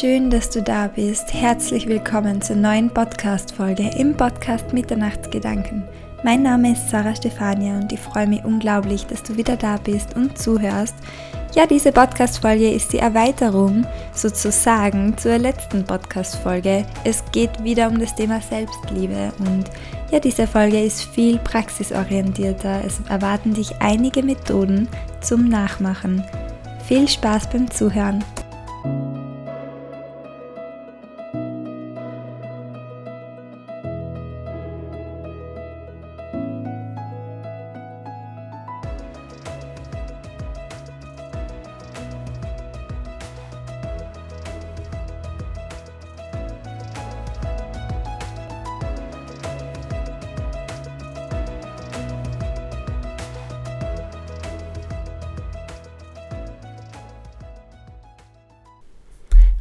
schön, dass du da bist. Herzlich willkommen zur neuen Podcast-Folge im Podcast Mitternachtsgedanken. Mein Name ist Sarah Stefania und ich freue mich unglaublich, dass du wieder da bist und zuhörst. Ja, diese Podcast-Folge ist die Erweiterung sozusagen zur letzten Podcast-Folge. Es geht wieder um das Thema Selbstliebe und ja, diese Folge ist viel praxisorientierter. Es erwarten dich einige Methoden zum Nachmachen. Viel Spaß beim Zuhören.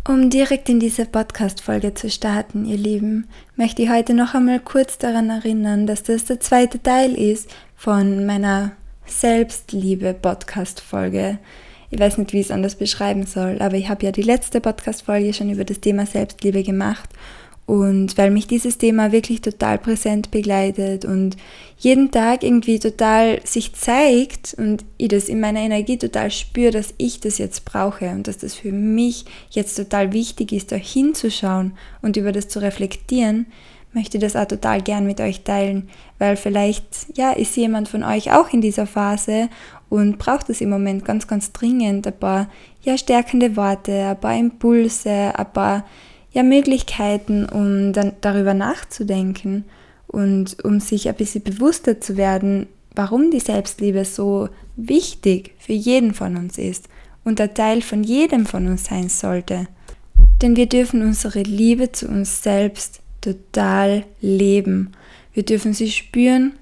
Um direkt in diese Podcast-Folge zu starten, ihr Lieben, möchte ich heute noch einmal kurz daran erinnern, dass das der zweite Teil ist von meiner Selbstliebe-Podcast-Folge. Ich weiß nicht, wie ich es anders beschreiben soll, aber ich habe ja die letzte Podcast-Folge schon über das Thema Selbstliebe gemacht und weil mich dieses Thema wirklich total präsent begleitet und jeden Tag irgendwie total sich zeigt und ich das in meiner Energie total spüre, dass ich das jetzt brauche und dass das für mich jetzt total wichtig ist, da hinzuschauen und über das zu reflektieren, möchte das auch total gern mit euch teilen, weil vielleicht, ja, ist jemand von euch auch in dieser Phase und braucht es im Moment ganz, ganz dringend ein paar, ja, stärkende Worte, ein paar Impulse, ein paar ja, Möglichkeiten, um dann darüber nachzudenken und um sich ein bisschen bewusster zu werden, warum die Selbstliebe so wichtig für jeden von uns ist und ein Teil von jedem von uns sein sollte. Denn wir dürfen unsere Liebe zu uns selbst total leben. Wir dürfen sie spüren,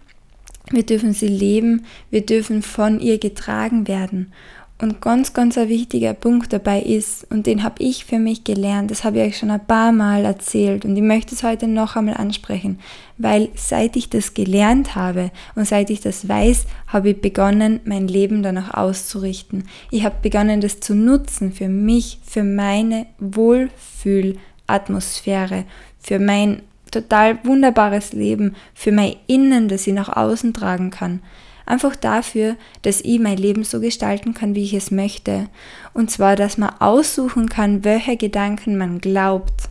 wir dürfen sie leben, wir dürfen von ihr getragen werden. Und ganz, ganz ein wichtiger Punkt dabei ist, und den habe ich für mich gelernt, das habe ich euch schon ein paar Mal erzählt und ich möchte es heute noch einmal ansprechen, weil seit ich das gelernt habe und seit ich das weiß, habe ich begonnen, mein Leben danach auszurichten. Ich habe begonnen, das zu nutzen für mich, für meine Wohlfühlatmosphäre, für mein total wunderbares Leben, für mein Innen, das ich nach außen tragen kann. Einfach dafür, dass ich mein Leben so gestalten kann, wie ich es möchte. Und zwar, dass man aussuchen kann, welche Gedanken man glaubt.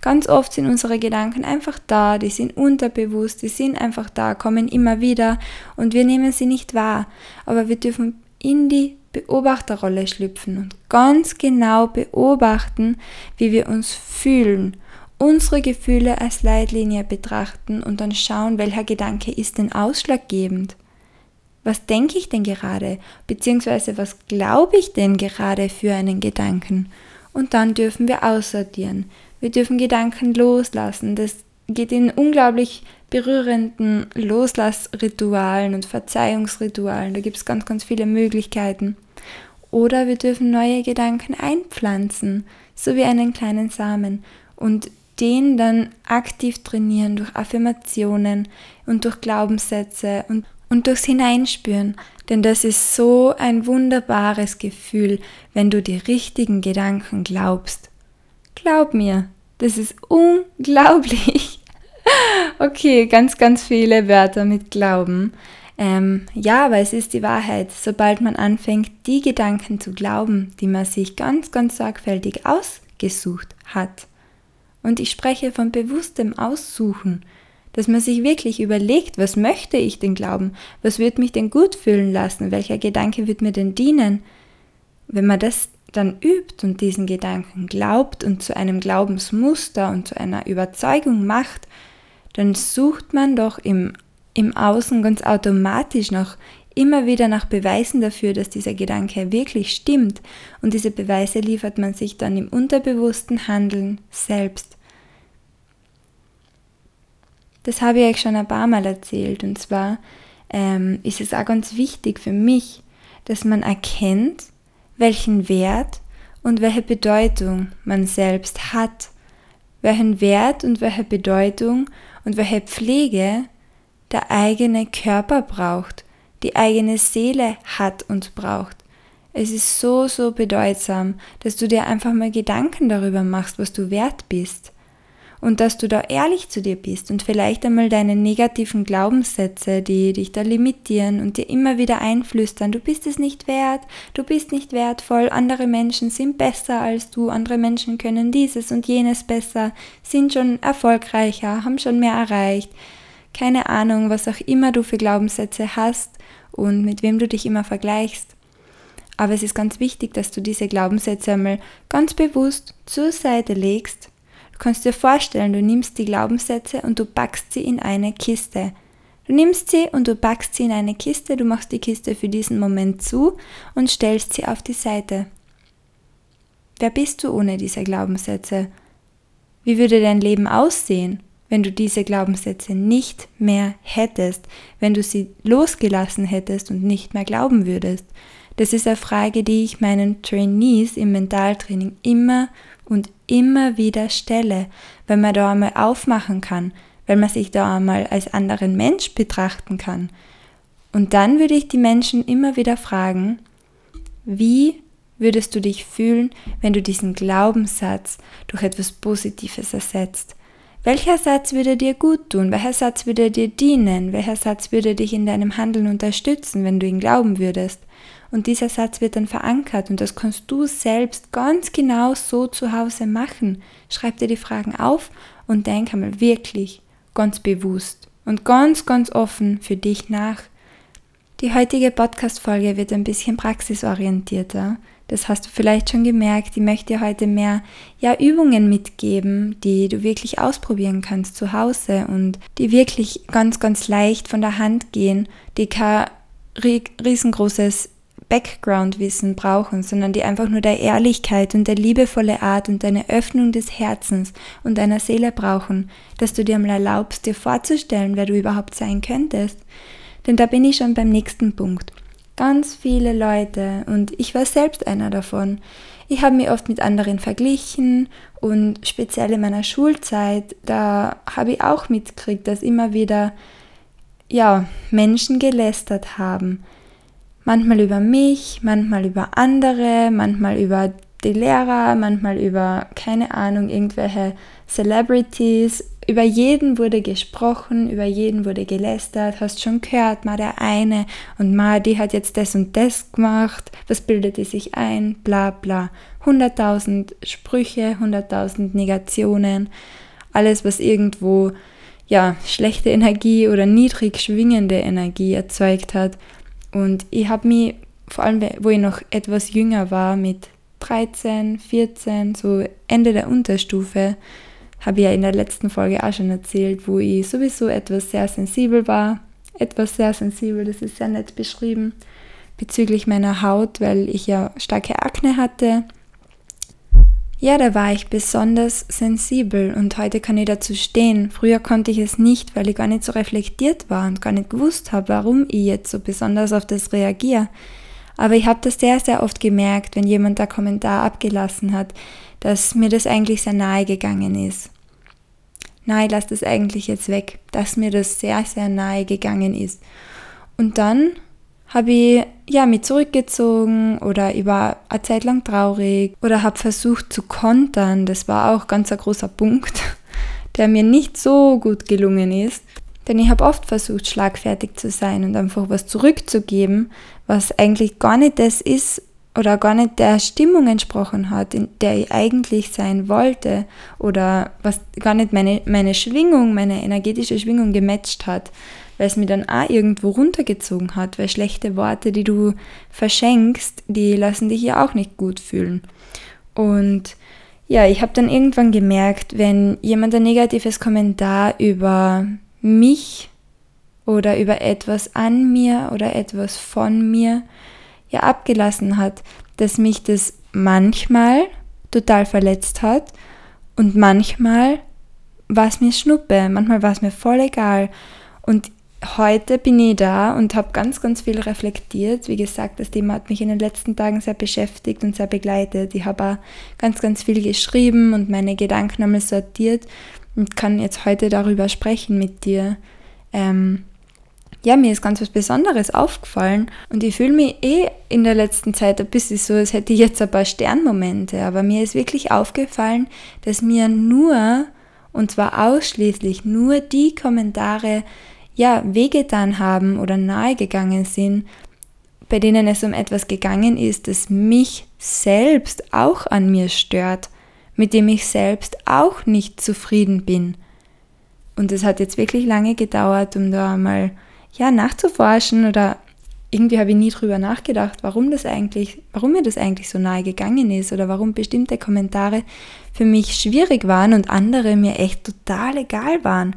Ganz oft sind unsere Gedanken einfach da, die sind unterbewusst, die sind einfach da, kommen immer wieder und wir nehmen sie nicht wahr. Aber wir dürfen in die Beobachterrolle schlüpfen und ganz genau beobachten, wie wir uns fühlen, unsere Gefühle als Leitlinie betrachten und dann schauen, welcher Gedanke ist denn ausschlaggebend was denke ich denn gerade, beziehungsweise was glaube ich denn gerade für einen Gedanken. Und dann dürfen wir aussortieren. Wir dürfen Gedanken loslassen. Das geht in unglaublich berührenden Loslassritualen und Verzeihungsritualen. Da gibt es ganz, ganz viele Möglichkeiten. Oder wir dürfen neue Gedanken einpflanzen, so wie einen kleinen Samen. Und den dann aktiv trainieren durch Affirmationen und durch Glaubenssätze und und durchs Hineinspüren, denn das ist so ein wunderbares Gefühl, wenn du die richtigen Gedanken glaubst. Glaub mir, das ist unglaublich. okay, ganz, ganz viele Wörter mit Glauben. Ähm, ja, aber es ist die Wahrheit. Sobald man anfängt, die Gedanken zu glauben, die man sich ganz, ganz sorgfältig ausgesucht hat. Und ich spreche von bewusstem Aussuchen dass man sich wirklich überlegt, was möchte ich denn glauben, was wird mich denn gut fühlen lassen, welcher Gedanke wird mir denn dienen. Wenn man das dann übt und diesen Gedanken glaubt und zu einem Glaubensmuster und zu einer Überzeugung macht, dann sucht man doch im, im Außen ganz automatisch noch immer wieder nach Beweisen dafür, dass dieser Gedanke wirklich stimmt und diese Beweise liefert man sich dann im unterbewussten Handeln selbst. Das habe ich euch schon ein paar Mal erzählt. Und zwar ähm, ist es auch ganz wichtig für mich, dass man erkennt, welchen Wert und welche Bedeutung man selbst hat. Welchen Wert und welche Bedeutung und welche Pflege der eigene Körper braucht, die eigene Seele hat und braucht. Es ist so, so bedeutsam, dass du dir einfach mal Gedanken darüber machst, was du wert bist. Und dass du da ehrlich zu dir bist und vielleicht einmal deine negativen Glaubenssätze, die dich da limitieren und dir immer wieder einflüstern, du bist es nicht wert, du bist nicht wertvoll, andere Menschen sind besser als du, andere Menschen können dieses und jenes besser, sind schon erfolgreicher, haben schon mehr erreicht. Keine Ahnung, was auch immer du für Glaubenssätze hast und mit wem du dich immer vergleichst. Aber es ist ganz wichtig, dass du diese Glaubenssätze einmal ganz bewusst zur Seite legst. Du kannst dir vorstellen, du nimmst die Glaubenssätze und du packst sie in eine Kiste. Du nimmst sie und du packst sie in eine Kiste, du machst die Kiste für diesen Moment zu und stellst sie auf die Seite. Wer bist du ohne diese Glaubenssätze? Wie würde dein Leben aussehen, wenn du diese Glaubenssätze nicht mehr hättest, wenn du sie losgelassen hättest und nicht mehr glauben würdest? Das ist eine Frage, die ich meinen Trainees im Mentaltraining immer und immer wieder stelle, weil man da einmal aufmachen kann, weil man sich da einmal als anderen Mensch betrachten kann. Und dann würde ich die Menschen immer wieder fragen, wie würdest du dich fühlen, wenn du diesen Glaubenssatz durch etwas Positives ersetzt? Welcher Satz würde dir gut tun? Welcher Satz würde dir dienen? Welcher Satz würde dich in deinem Handeln unterstützen, wenn du ihn glauben würdest? Und dieser Satz wird dann verankert und das kannst du selbst ganz genau so zu Hause machen. Schreib dir die Fragen auf und denk einmal wirklich ganz bewusst und ganz, ganz offen für dich nach. Die heutige Podcast-Folge wird ein bisschen praxisorientierter. Das hast du vielleicht schon gemerkt. Ich möchte dir heute mehr ja, Übungen mitgeben, die du wirklich ausprobieren kannst zu Hause und die wirklich ganz, ganz leicht von der Hand gehen, die kein riesengroßes Background-Wissen brauchen, sondern die einfach nur der Ehrlichkeit und der liebevolle Art und deine Öffnung des Herzens und deiner Seele brauchen, dass du dir mal erlaubst, dir vorzustellen, wer du überhaupt sein könntest. Denn da bin ich schon beim nächsten Punkt. Ganz viele Leute, und ich war selbst einer davon, ich habe mich oft mit anderen verglichen und speziell in meiner Schulzeit, da habe ich auch mitgekriegt, dass immer wieder ja, Menschen gelästert haben Manchmal über mich, manchmal über andere, manchmal über die Lehrer, manchmal über, keine Ahnung, irgendwelche Celebrities. Über jeden wurde gesprochen, über jeden wurde gelästert. Hast schon gehört, mal der eine und mal die hat jetzt das und das gemacht. Was bildete sich ein? Bla bla. 100.000 Sprüche, 100.000 Negationen. Alles, was irgendwo ja, schlechte Energie oder niedrig schwingende Energie erzeugt hat. Und ich habe mich, vor allem wo ich noch etwas jünger war, mit 13, 14, so Ende der Unterstufe, habe ich ja in der letzten Folge auch schon erzählt, wo ich sowieso etwas sehr sensibel war. Etwas sehr sensibel, das ist sehr nett beschrieben, bezüglich meiner Haut, weil ich ja starke Akne hatte ja, da war ich besonders sensibel und heute kann ich dazu stehen. Früher konnte ich es nicht, weil ich gar nicht so reflektiert war und gar nicht gewusst habe, warum ich jetzt so besonders auf das reagiere. Aber ich habe das sehr, sehr oft gemerkt, wenn jemand da Kommentar abgelassen hat, dass mir das eigentlich sehr nahe gegangen ist. Nein, lass das eigentlich jetzt weg, dass mir das sehr, sehr nahe gegangen ist. Und dann habe ich ja, mich zurückgezogen oder ich war eine Zeit lang traurig oder habe versucht zu kontern. Das war auch ganz ein großer Punkt, der mir nicht so gut gelungen ist. Denn ich habe oft versucht, schlagfertig zu sein und einfach was zurückzugeben, was eigentlich gar nicht das ist oder gar nicht der Stimmung entsprochen hat, in der ich eigentlich sein wollte oder was gar nicht meine, meine Schwingung, meine energetische Schwingung gematcht hat weil es mir dann auch irgendwo runtergezogen hat, weil schlechte Worte, die du verschenkst, die lassen dich ja auch nicht gut fühlen. Und ja, ich habe dann irgendwann gemerkt, wenn jemand ein negatives Kommentar über mich oder über etwas an mir oder etwas von mir ja abgelassen hat, dass mich das manchmal total verletzt hat und manchmal war es mir Schnuppe, manchmal war es mir voll egal. Und heute bin ich da und habe ganz, ganz viel reflektiert. Wie gesagt, das Thema hat mich in den letzten Tagen sehr beschäftigt und sehr begleitet. Ich habe auch ganz, ganz viel geschrieben und meine Gedanken einmal sortiert und kann jetzt heute darüber sprechen mit dir. Ähm, ja, mir ist ganz was Besonderes aufgefallen und ich fühle mich eh in der letzten Zeit ein bisschen so, als hätte ich jetzt ein paar Sternmomente, aber mir ist wirklich aufgefallen, dass mir nur, und zwar ausschließlich nur die Kommentare, ja, wehgetan haben oder nahegegangen sind, bei denen es um etwas gegangen ist, das mich selbst auch an mir stört, mit dem ich selbst auch nicht zufrieden bin. Und es hat jetzt wirklich lange gedauert, um da mal ja, nachzuforschen oder irgendwie habe ich nie drüber nachgedacht, warum das eigentlich, warum mir das eigentlich so nahe gegangen ist oder warum bestimmte Kommentare für mich schwierig waren und andere mir echt total egal waren.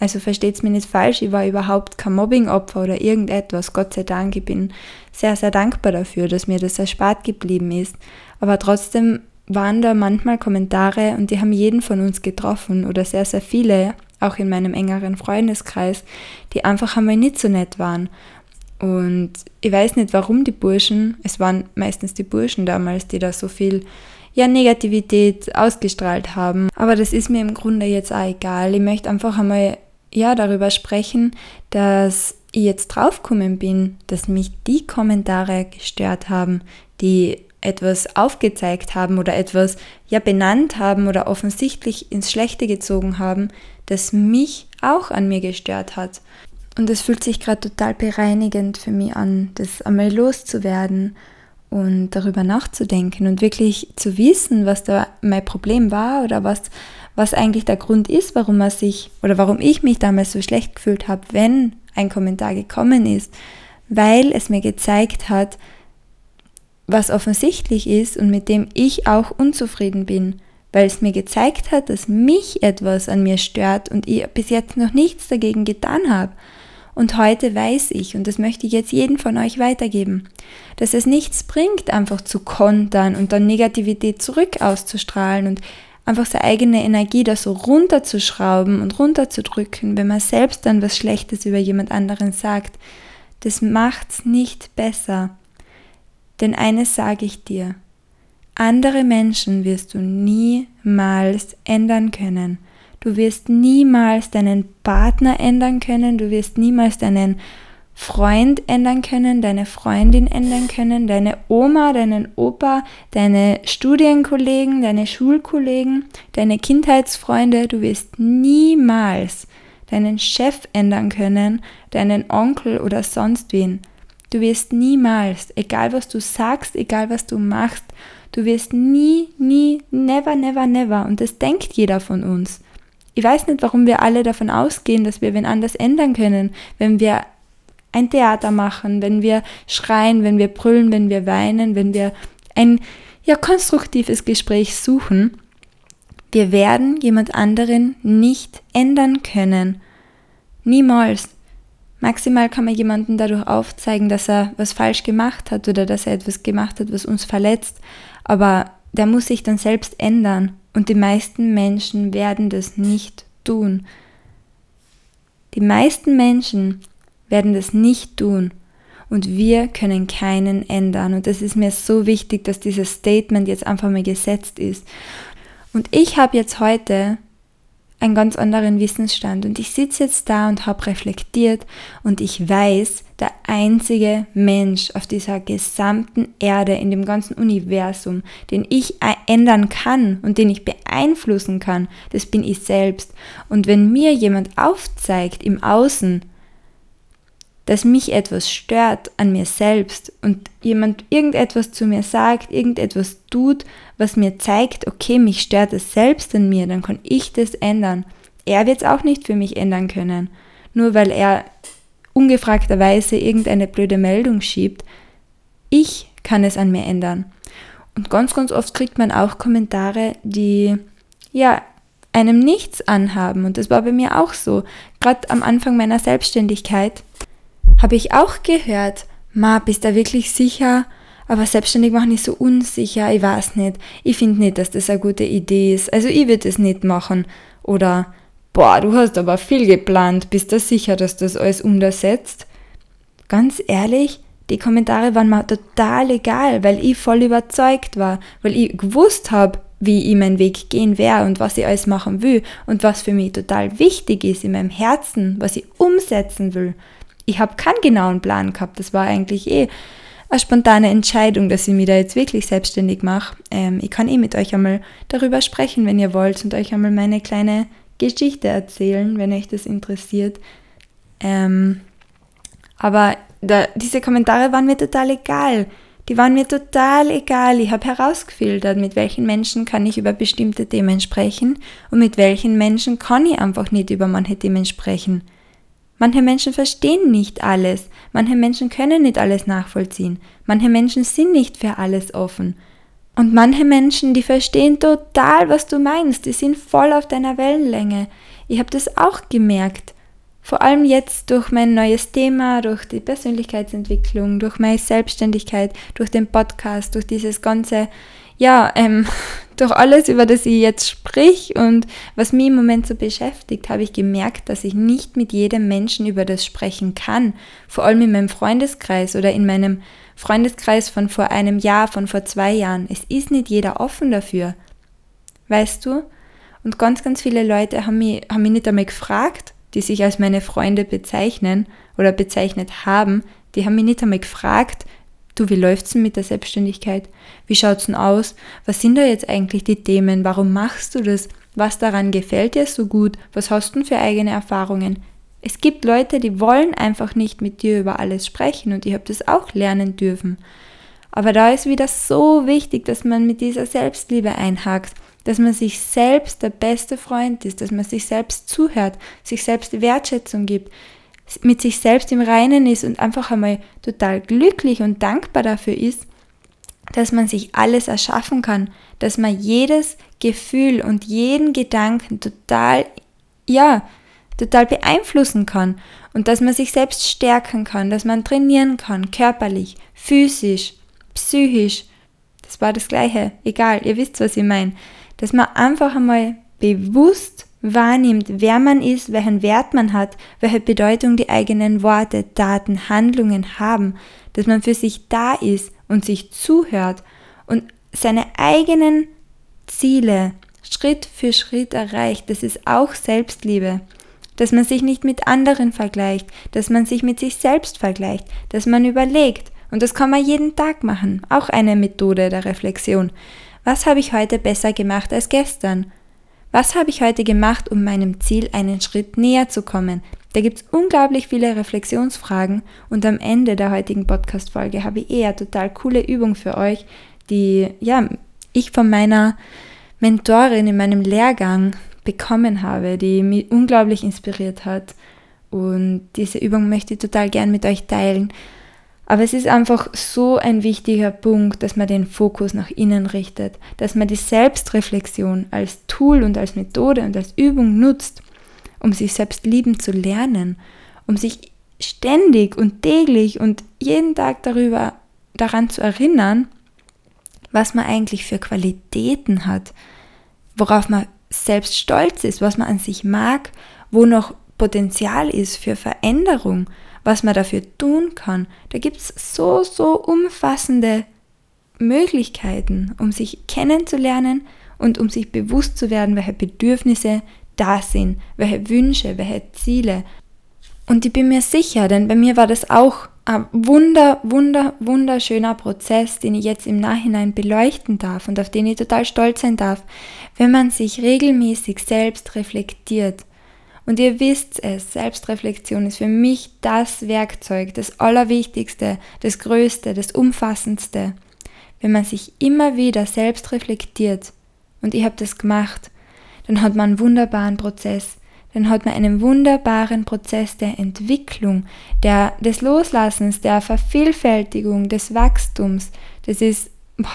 Also versteht es mir nicht falsch, ich war überhaupt kein Mobbing-Opfer oder irgendetwas, Gott sei Dank. Ich bin sehr, sehr dankbar dafür, dass mir das erspart geblieben ist. Aber trotzdem waren da manchmal Kommentare und die haben jeden von uns getroffen oder sehr, sehr viele, auch in meinem engeren Freundeskreis, die einfach einmal nicht so nett waren. Und ich weiß nicht, warum die Burschen, es waren meistens die Burschen damals, die da so viel ja, Negativität ausgestrahlt haben. Aber das ist mir im Grunde jetzt auch egal. Ich möchte einfach einmal ja, darüber sprechen, dass ich jetzt draufgekommen bin, dass mich die Kommentare gestört haben, die etwas aufgezeigt haben oder etwas ja benannt haben oder offensichtlich ins Schlechte gezogen haben, das mich auch an mir gestört hat. Und es fühlt sich gerade total bereinigend für mich an, das einmal loszuwerden und darüber nachzudenken und wirklich zu wissen, was da mein Problem war oder was, was eigentlich der Grund ist, warum er sich oder warum ich mich damals so schlecht gefühlt habe, wenn ein Kommentar gekommen ist, weil es mir gezeigt hat, was offensichtlich ist und mit dem ich auch unzufrieden bin, weil es mir gezeigt hat, dass mich etwas an mir stört und ich bis jetzt noch nichts dagegen getan habe. Und heute weiß ich, und das möchte ich jetzt jedem von euch weitergeben, dass es nichts bringt, einfach zu kontern und dann Negativität zurück auszustrahlen und einfach seine eigene Energie da so runterzuschrauben und runterzudrücken, wenn man selbst dann was Schlechtes über jemand anderen sagt. Das macht's nicht besser. Denn eines sage ich dir, andere Menschen wirst du niemals ändern können. Du wirst niemals deinen Partner ändern können, du wirst niemals deinen Freund ändern können, deine Freundin ändern können, deine Oma, deinen Opa, deine Studienkollegen, deine Schulkollegen, deine Kindheitsfreunde. Du wirst niemals deinen Chef ändern können, deinen Onkel oder sonst wen. Du wirst niemals, egal was du sagst, egal was du machst, du wirst nie, nie, never, never, never, und das denkt jeder von uns. Ich weiß nicht, warum wir alle davon ausgehen, dass wir wen anders ändern können, wenn wir ein Theater machen, wenn wir schreien, wenn wir brüllen, wenn wir weinen, wenn wir ein ja, konstruktives Gespräch suchen. Wir werden jemand anderen nicht ändern können. Niemals. Maximal kann man jemanden dadurch aufzeigen, dass er was falsch gemacht hat oder dass er etwas gemacht hat, was uns verletzt. Aber der muss sich dann selbst ändern. Und die meisten Menschen werden das nicht tun. Die meisten Menschen werden das nicht tun. Und wir können keinen ändern. Und das ist mir so wichtig, dass dieses Statement jetzt einfach mal gesetzt ist. Und ich habe jetzt heute einen ganz anderen Wissensstand. Und ich sitze jetzt da und habe reflektiert und ich weiß, der einzige Mensch auf dieser gesamten Erde, in dem ganzen Universum, den ich ändern kann und den ich beeinflussen kann, das bin ich selbst. Und wenn mir jemand aufzeigt im Außen, dass mich etwas stört an mir selbst und jemand irgendetwas zu mir sagt, irgendetwas tut, was mir zeigt, okay, mich stört es selbst an mir, dann kann ich das ändern. Er wird es auch nicht für mich ändern können. Nur weil er ungefragterweise irgendeine blöde Meldung schiebt. Ich kann es an mir ändern. Und ganz, ganz oft kriegt man auch Kommentare, die ja einem nichts anhaben. Und das war bei mir auch so. Gerade am Anfang meiner Selbstständigkeit habe ich auch gehört, ma, bist du wirklich sicher? Aber selbstständig machen ist so unsicher, ich weiß nicht. Ich finde nicht, dass das eine gute Idee ist. Also ich würde es nicht machen. Oder, boah, du hast aber viel geplant, bist du sicher, dass das alles umsetzt? Ganz ehrlich, die Kommentare waren mir total egal, weil ich voll überzeugt war, weil ich gewusst habe, wie ich meinen Weg gehen werde und was ich alles machen will und was für mich total wichtig ist in meinem Herzen, was ich umsetzen will. Ich habe keinen genauen Plan gehabt. Das war eigentlich eh eine spontane Entscheidung, dass ich mich da jetzt wirklich selbstständig mache. Ähm, ich kann eh mit euch einmal darüber sprechen, wenn ihr wollt, und euch einmal meine kleine Geschichte erzählen, wenn euch das interessiert. Ähm, aber da, diese Kommentare waren mir total egal. Die waren mir total egal. Ich habe herausgefiltert, mit welchen Menschen kann ich über bestimmte Themen sprechen und mit welchen Menschen kann ich einfach nicht über manche Themen sprechen. Manche Menschen verstehen nicht alles, manche Menschen können nicht alles nachvollziehen, manche Menschen sind nicht für alles offen. Und manche Menschen, die verstehen total, was du meinst, die sind voll auf deiner Wellenlänge. Ich habe das auch gemerkt. Vor allem jetzt durch mein neues Thema, durch die Persönlichkeitsentwicklung, durch meine Selbstständigkeit, durch den Podcast, durch dieses ganze, ja, ähm, durch alles, über das ich jetzt sprich und was mich im Moment so beschäftigt, habe ich gemerkt, dass ich nicht mit jedem Menschen über das sprechen kann. Vor allem in meinem Freundeskreis oder in meinem Freundeskreis von vor einem Jahr, von vor zwei Jahren. Es ist nicht jeder offen dafür. Weißt du? Und ganz, ganz viele Leute haben mich, haben mich nicht einmal gefragt, die sich als meine Freunde bezeichnen oder bezeichnet haben, die haben mich nicht einmal gefragt, du, wie läuft's denn mit der Selbstständigkeit? Wie schaut's denn aus? Was sind da jetzt eigentlich die Themen? Warum machst du das? Was daran gefällt dir so gut? Was hast du für eigene Erfahrungen? Es gibt Leute, die wollen einfach nicht mit dir über alles sprechen und ich habe das auch lernen dürfen. Aber da ist wieder so wichtig, dass man mit dieser Selbstliebe einhakt dass man sich selbst der beste Freund ist, dass man sich selbst zuhört, sich selbst Wertschätzung gibt, mit sich selbst im Reinen ist und einfach einmal total glücklich und dankbar dafür ist, dass man sich alles erschaffen kann, dass man jedes Gefühl und jeden Gedanken total, ja, total beeinflussen kann und dass man sich selbst stärken kann, dass man trainieren kann, körperlich, physisch, psychisch. Das war das gleiche, egal, ihr wisst, was ich meine dass man einfach einmal bewusst wahrnimmt, wer man ist, welchen Wert man hat, welche Bedeutung die eigenen Worte, Daten, Handlungen haben, dass man für sich da ist und sich zuhört und seine eigenen Ziele Schritt für Schritt erreicht. Das ist auch Selbstliebe. Dass man sich nicht mit anderen vergleicht, dass man sich mit sich selbst vergleicht, dass man überlegt. Und das kann man jeden Tag machen. Auch eine Methode der Reflexion. Was habe ich heute besser gemacht als gestern? Was habe ich heute gemacht, um meinem Ziel einen Schritt näher zu kommen? Da gibt es unglaublich viele Reflexionsfragen und am Ende der heutigen Podcast-Folge habe ich eher total coole Übung für euch, die ja, ich von meiner Mentorin in meinem Lehrgang bekommen habe, die mich unglaublich inspiriert hat. Und diese Übung möchte ich total gern mit euch teilen. Aber es ist einfach so ein wichtiger Punkt, dass man den Fokus nach innen richtet, dass man die Selbstreflexion als Tool und als Methode und als Übung nutzt, um sich selbst lieben zu lernen, um sich ständig und täglich und jeden Tag darüber daran zu erinnern, was man eigentlich für Qualitäten hat, worauf man selbst stolz ist, was man an sich mag, wo noch Potenzial ist für Veränderung was man dafür tun kann. Da gibt es so, so umfassende Möglichkeiten, um sich kennenzulernen und um sich bewusst zu werden, welche Bedürfnisse da sind, welche Wünsche, welche Ziele. Und ich bin mir sicher, denn bei mir war das auch ein wunder, wunder, wunderschöner Prozess, den ich jetzt im Nachhinein beleuchten darf und auf den ich total stolz sein darf, wenn man sich regelmäßig selbst reflektiert und ihr wisst es, Selbstreflexion ist für mich das Werkzeug, das Allerwichtigste, das Größte, das Umfassendste. Wenn man sich immer wieder selbst reflektiert, und ich habe das gemacht, dann hat man einen wunderbaren Prozess. Dann hat man einen wunderbaren Prozess der Entwicklung, der, des Loslassens, der Vervielfältigung, des Wachstums. Das ist, boah,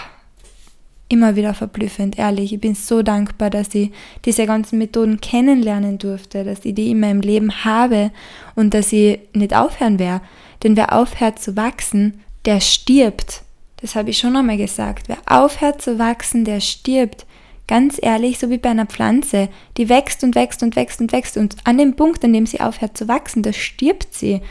immer wieder verblüffend, ehrlich. Ich bin so dankbar, dass ich diese ganzen Methoden kennenlernen durfte, dass ich die in meinem Leben habe und dass ich nicht aufhören werde. Denn wer aufhört zu wachsen, der stirbt. Das habe ich schon einmal gesagt. Wer aufhört zu wachsen, der stirbt. Ganz ehrlich, so wie bei einer Pflanze, die wächst und wächst und wächst und wächst und an dem Punkt, an dem sie aufhört zu wachsen, da stirbt sie.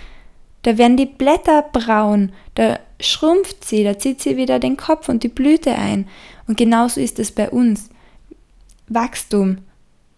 Da werden die Blätter braun, da schrumpft sie, da zieht sie wieder den Kopf und die Blüte ein. Und genauso ist es bei uns. Wachstum.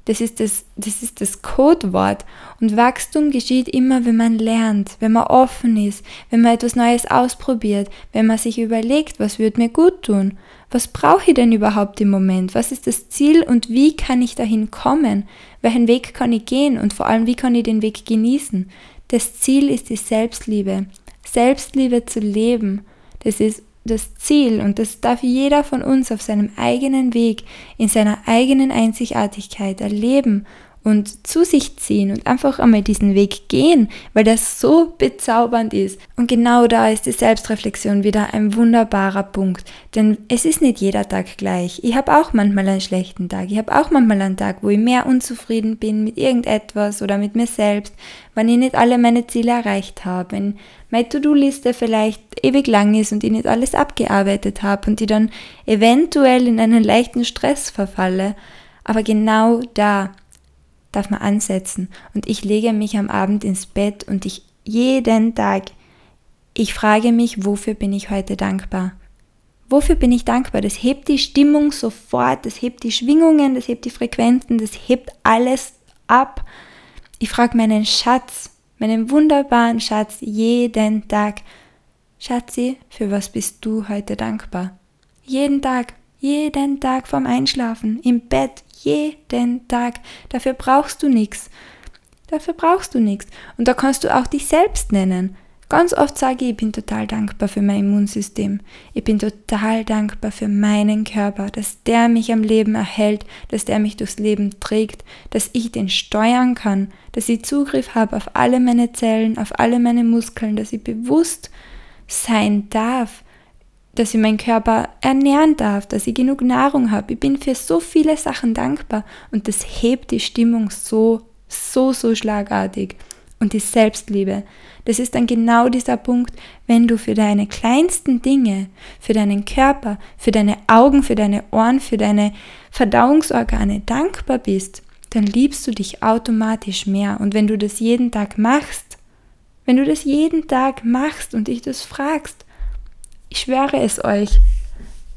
Das ist das, das ist das Codewort. Und Wachstum geschieht immer, wenn man lernt, wenn man offen ist, wenn man etwas Neues ausprobiert, wenn man sich überlegt, was wird mir gut tun? Was brauche ich denn überhaupt im Moment? Was ist das Ziel und wie kann ich dahin kommen? Welchen Weg kann ich gehen und vor allem, wie kann ich den Weg genießen? Das Ziel ist die Selbstliebe. Selbstliebe zu leben. Das ist das Ziel und das darf jeder von uns auf seinem eigenen Weg, in seiner eigenen Einzigartigkeit erleben und zu sich ziehen und einfach einmal diesen Weg gehen, weil das so bezaubernd ist. Und genau da ist die Selbstreflexion wieder ein wunderbarer Punkt, denn es ist nicht jeder Tag gleich. Ich habe auch manchmal einen schlechten Tag. Ich habe auch manchmal einen Tag, wo ich mehr unzufrieden bin mit irgendetwas oder mit mir selbst, wenn ich nicht alle meine Ziele erreicht habe, wenn meine To-Do-Liste vielleicht ewig lang ist und ich nicht alles abgearbeitet habe und ich dann eventuell in einen leichten Stress verfalle. Aber genau da darf man ansetzen. Und ich lege mich am Abend ins Bett und ich jeden Tag, ich frage mich, wofür bin ich heute dankbar? Wofür bin ich dankbar? Das hebt die Stimmung sofort, das hebt die Schwingungen, das hebt die Frequenzen, das hebt alles ab. Ich frage meinen Schatz, meinen wunderbaren Schatz jeden Tag, Schatzi, für was bist du heute dankbar? Jeden Tag, jeden Tag vorm Einschlafen, im Bett, jeden Tag. Dafür brauchst du nichts. Dafür brauchst du nichts. Und da kannst du auch dich selbst nennen. Ganz oft sage ich, ich bin total dankbar für mein Immunsystem. Ich bin total dankbar für meinen Körper, dass der mich am Leben erhält, dass der mich durchs Leben trägt, dass ich den steuern kann, dass ich Zugriff habe auf alle meine Zellen, auf alle meine Muskeln, dass ich bewusst sein darf, dass ich meinen Körper ernähren darf, dass ich genug Nahrung habe. Ich bin für so viele Sachen dankbar und das hebt die Stimmung so, so, so schlagartig. Und die Selbstliebe, das ist dann genau dieser Punkt, wenn du für deine kleinsten Dinge, für deinen Körper, für deine Augen, für deine Ohren, für deine Verdauungsorgane dankbar bist, dann liebst du dich automatisch mehr. Und wenn du das jeden Tag machst, wenn du das jeden Tag machst und dich das fragst, ich schwöre es euch,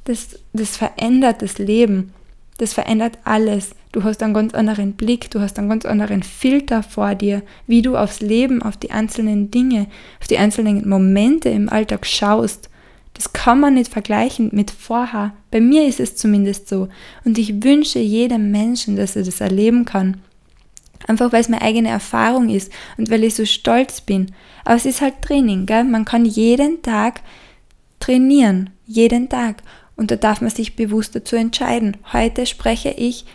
das, das verändert das Leben. Das verändert alles. Du hast einen ganz anderen Blick, du hast einen ganz anderen Filter vor dir, wie du aufs Leben, auf die einzelnen Dinge, auf die einzelnen Momente im Alltag schaust. Das kann man nicht vergleichen mit vorher. Bei mir ist es zumindest so. Und ich wünsche jedem Menschen, dass er das erleben kann. Einfach weil es meine eigene Erfahrung ist und weil ich so stolz bin. Aber es ist halt Training, gell? Man kann jeden Tag trainieren, jeden Tag. Und da darf man sich bewusst dazu entscheiden. Heute spreche ich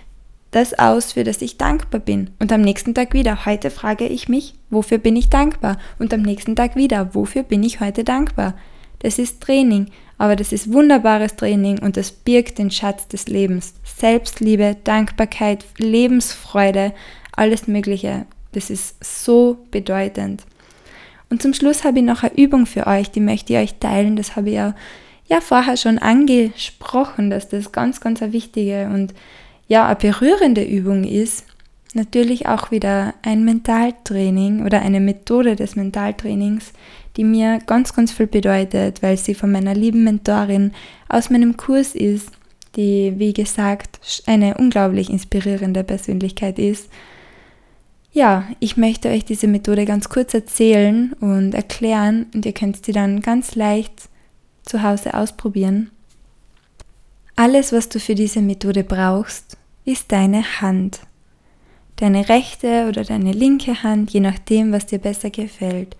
das aus, für das ich dankbar bin. Und am nächsten Tag wieder. Heute frage ich mich, wofür bin ich dankbar? Und am nächsten Tag wieder, wofür bin ich heute dankbar? Das ist Training, aber das ist wunderbares Training und das birgt den Schatz des Lebens. Selbstliebe, Dankbarkeit, Lebensfreude, alles Mögliche. Das ist so bedeutend. Und zum Schluss habe ich noch eine Übung für euch, die möchte ich euch teilen. Das habe ich ja, ja vorher schon angesprochen, dass das ganz, ganz eine wichtige und ja, eine berührende Übung ist. Natürlich auch wieder ein Mentaltraining oder eine Methode des Mentaltrainings, die mir ganz, ganz viel bedeutet, weil sie von meiner lieben Mentorin aus meinem Kurs ist, die, wie gesagt, eine unglaublich inspirierende Persönlichkeit ist ja, ich möchte euch diese Methode ganz kurz erzählen und erklären und ihr könnt sie dann ganz leicht zu Hause ausprobieren. Alles, was du für diese Methode brauchst, ist deine Hand. Deine rechte oder deine linke Hand, je nachdem, was dir besser gefällt.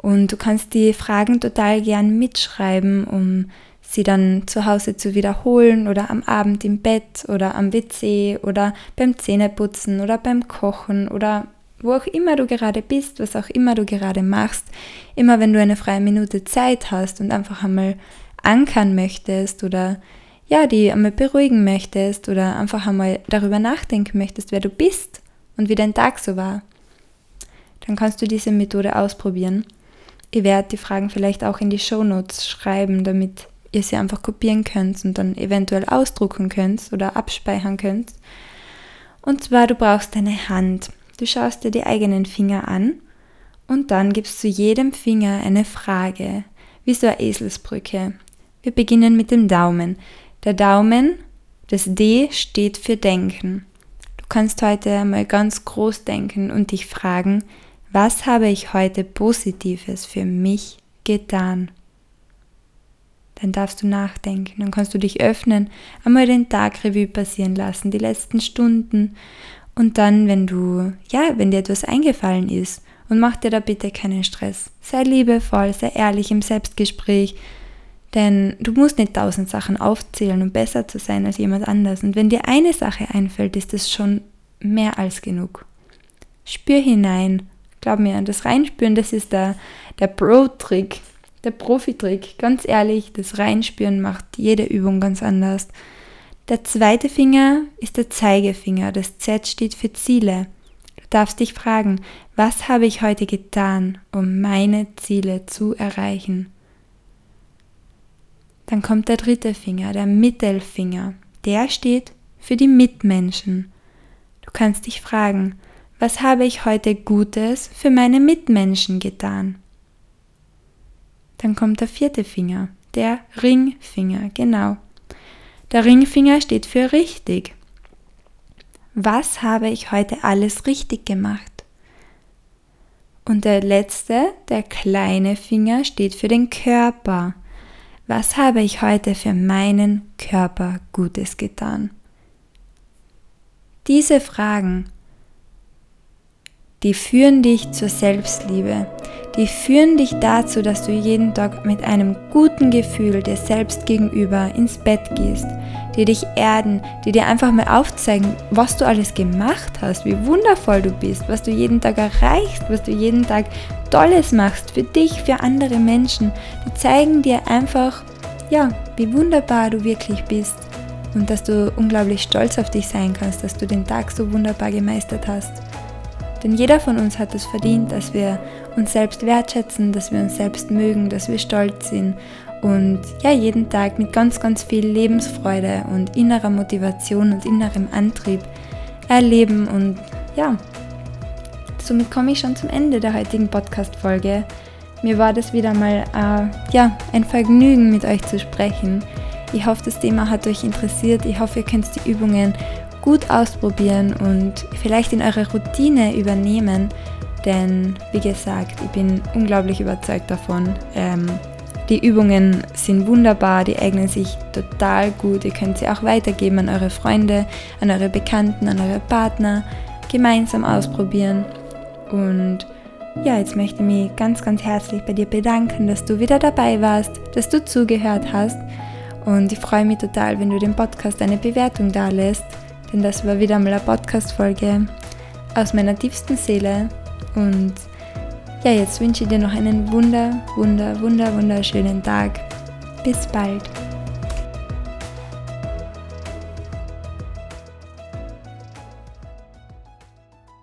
Und du kannst die Fragen total gern mitschreiben, um sie dann zu Hause zu wiederholen oder am Abend im Bett oder am WC oder beim Zähneputzen oder beim Kochen oder wo auch immer du gerade bist, was auch immer du gerade machst, immer wenn du eine freie Minute Zeit hast und einfach einmal ankern möchtest oder ja, die einmal beruhigen möchtest oder einfach einmal darüber nachdenken möchtest, wer du bist und wie dein Tag so war, dann kannst du diese Methode ausprobieren. Ich werde die Fragen vielleicht auch in die Show Notes schreiben, damit ihr sie einfach kopieren könnt und dann eventuell ausdrucken könnt oder abspeichern könnt. Und zwar, du brauchst deine Hand. Du schaust dir die eigenen Finger an und dann gibst du jedem Finger eine Frage, wie so eine Eselsbrücke. Wir beginnen mit dem Daumen. Der Daumen, das D steht für Denken. Du kannst heute einmal ganz groß denken und dich fragen, was habe ich heute Positives für mich getan? Dann darfst du nachdenken, dann kannst du dich öffnen, einmal den Tag Revue passieren lassen, die letzten Stunden und dann, wenn du, ja, wenn dir etwas eingefallen ist und mach dir da bitte keinen Stress. Sei liebevoll, sei ehrlich im Selbstgespräch, denn du musst nicht tausend Sachen aufzählen, um besser zu sein als jemand anders. Und wenn dir eine Sache einfällt, ist das schon mehr als genug. Spür hinein. Glaub mir, das Reinspüren, das ist der, der Pro-Trick, der Profi-Trick. Ganz ehrlich, das Reinspüren macht jede Übung ganz anders. Der zweite Finger ist der Zeigefinger. Das Z steht für Ziele. Du darfst dich fragen, was habe ich heute getan, um meine Ziele zu erreichen? Dann kommt der dritte Finger, der Mittelfinger. Der steht für die Mitmenschen. Du kannst dich fragen, was habe ich heute Gutes für meine Mitmenschen getan? Dann kommt der vierte Finger, der Ringfinger, genau. Der Ringfinger steht für richtig. Was habe ich heute alles richtig gemacht? Und der letzte, der kleine Finger, steht für den Körper. Was habe ich heute für meinen Körper Gutes getan? Diese Fragen, die führen dich zur Selbstliebe, die führen dich dazu, dass du jeden Tag mit einem guten Gefühl dir selbst gegenüber ins Bett gehst, die dich erden, die dir einfach mal aufzeigen, was du alles gemacht hast, wie wundervoll du bist, was du jeden Tag erreichst, was du jeden Tag Tolles machst für dich, für andere Menschen. Die zeigen dir einfach, ja, wie wunderbar du wirklich bist und dass du unglaublich stolz auf dich sein kannst, dass du den Tag so wunderbar gemeistert hast. Denn jeder von uns hat es verdient, dass wir uns selbst wertschätzen, dass wir uns selbst mögen, dass wir stolz sind und ja, jeden Tag mit ganz, ganz viel Lebensfreude und innerer Motivation und innerem Antrieb erleben. Und ja, somit komme ich schon zum Ende der heutigen Podcast-Folge. Mir war das wieder mal äh, ja, ein Vergnügen, mit euch zu sprechen. Ich hoffe, das Thema hat euch interessiert. Ich hoffe, ihr könnt die Übungen gut ausprobieren und vielleicht in eure Routine übernehmen. Denn, wie gesagt, ich bin unglaublich überzeugt davon. Ähm, die Übungen sind wunderbar, die eignen sich total gut. Ihr könnt sie auch weitergeben an eure Freunde, an eure Bekannten, an eure Partner. Gemeinsam ausprobieren. Und ja, jetzt möchte ich mich ganz, ganz herzlich bei dir bedanken, dass du wieder dabei warst, dass du zugehört hast. Und ich freue mich total, wenn du dem Podcast eine Bewertung da lässt, denn das war wieder mal eine Podcast-Folge aus meiner tiefsten Seele. Und ja, jetzt wünsche ich dir noch einen wunder, wunder, wunder, wunderschönen Tag. Bis bald.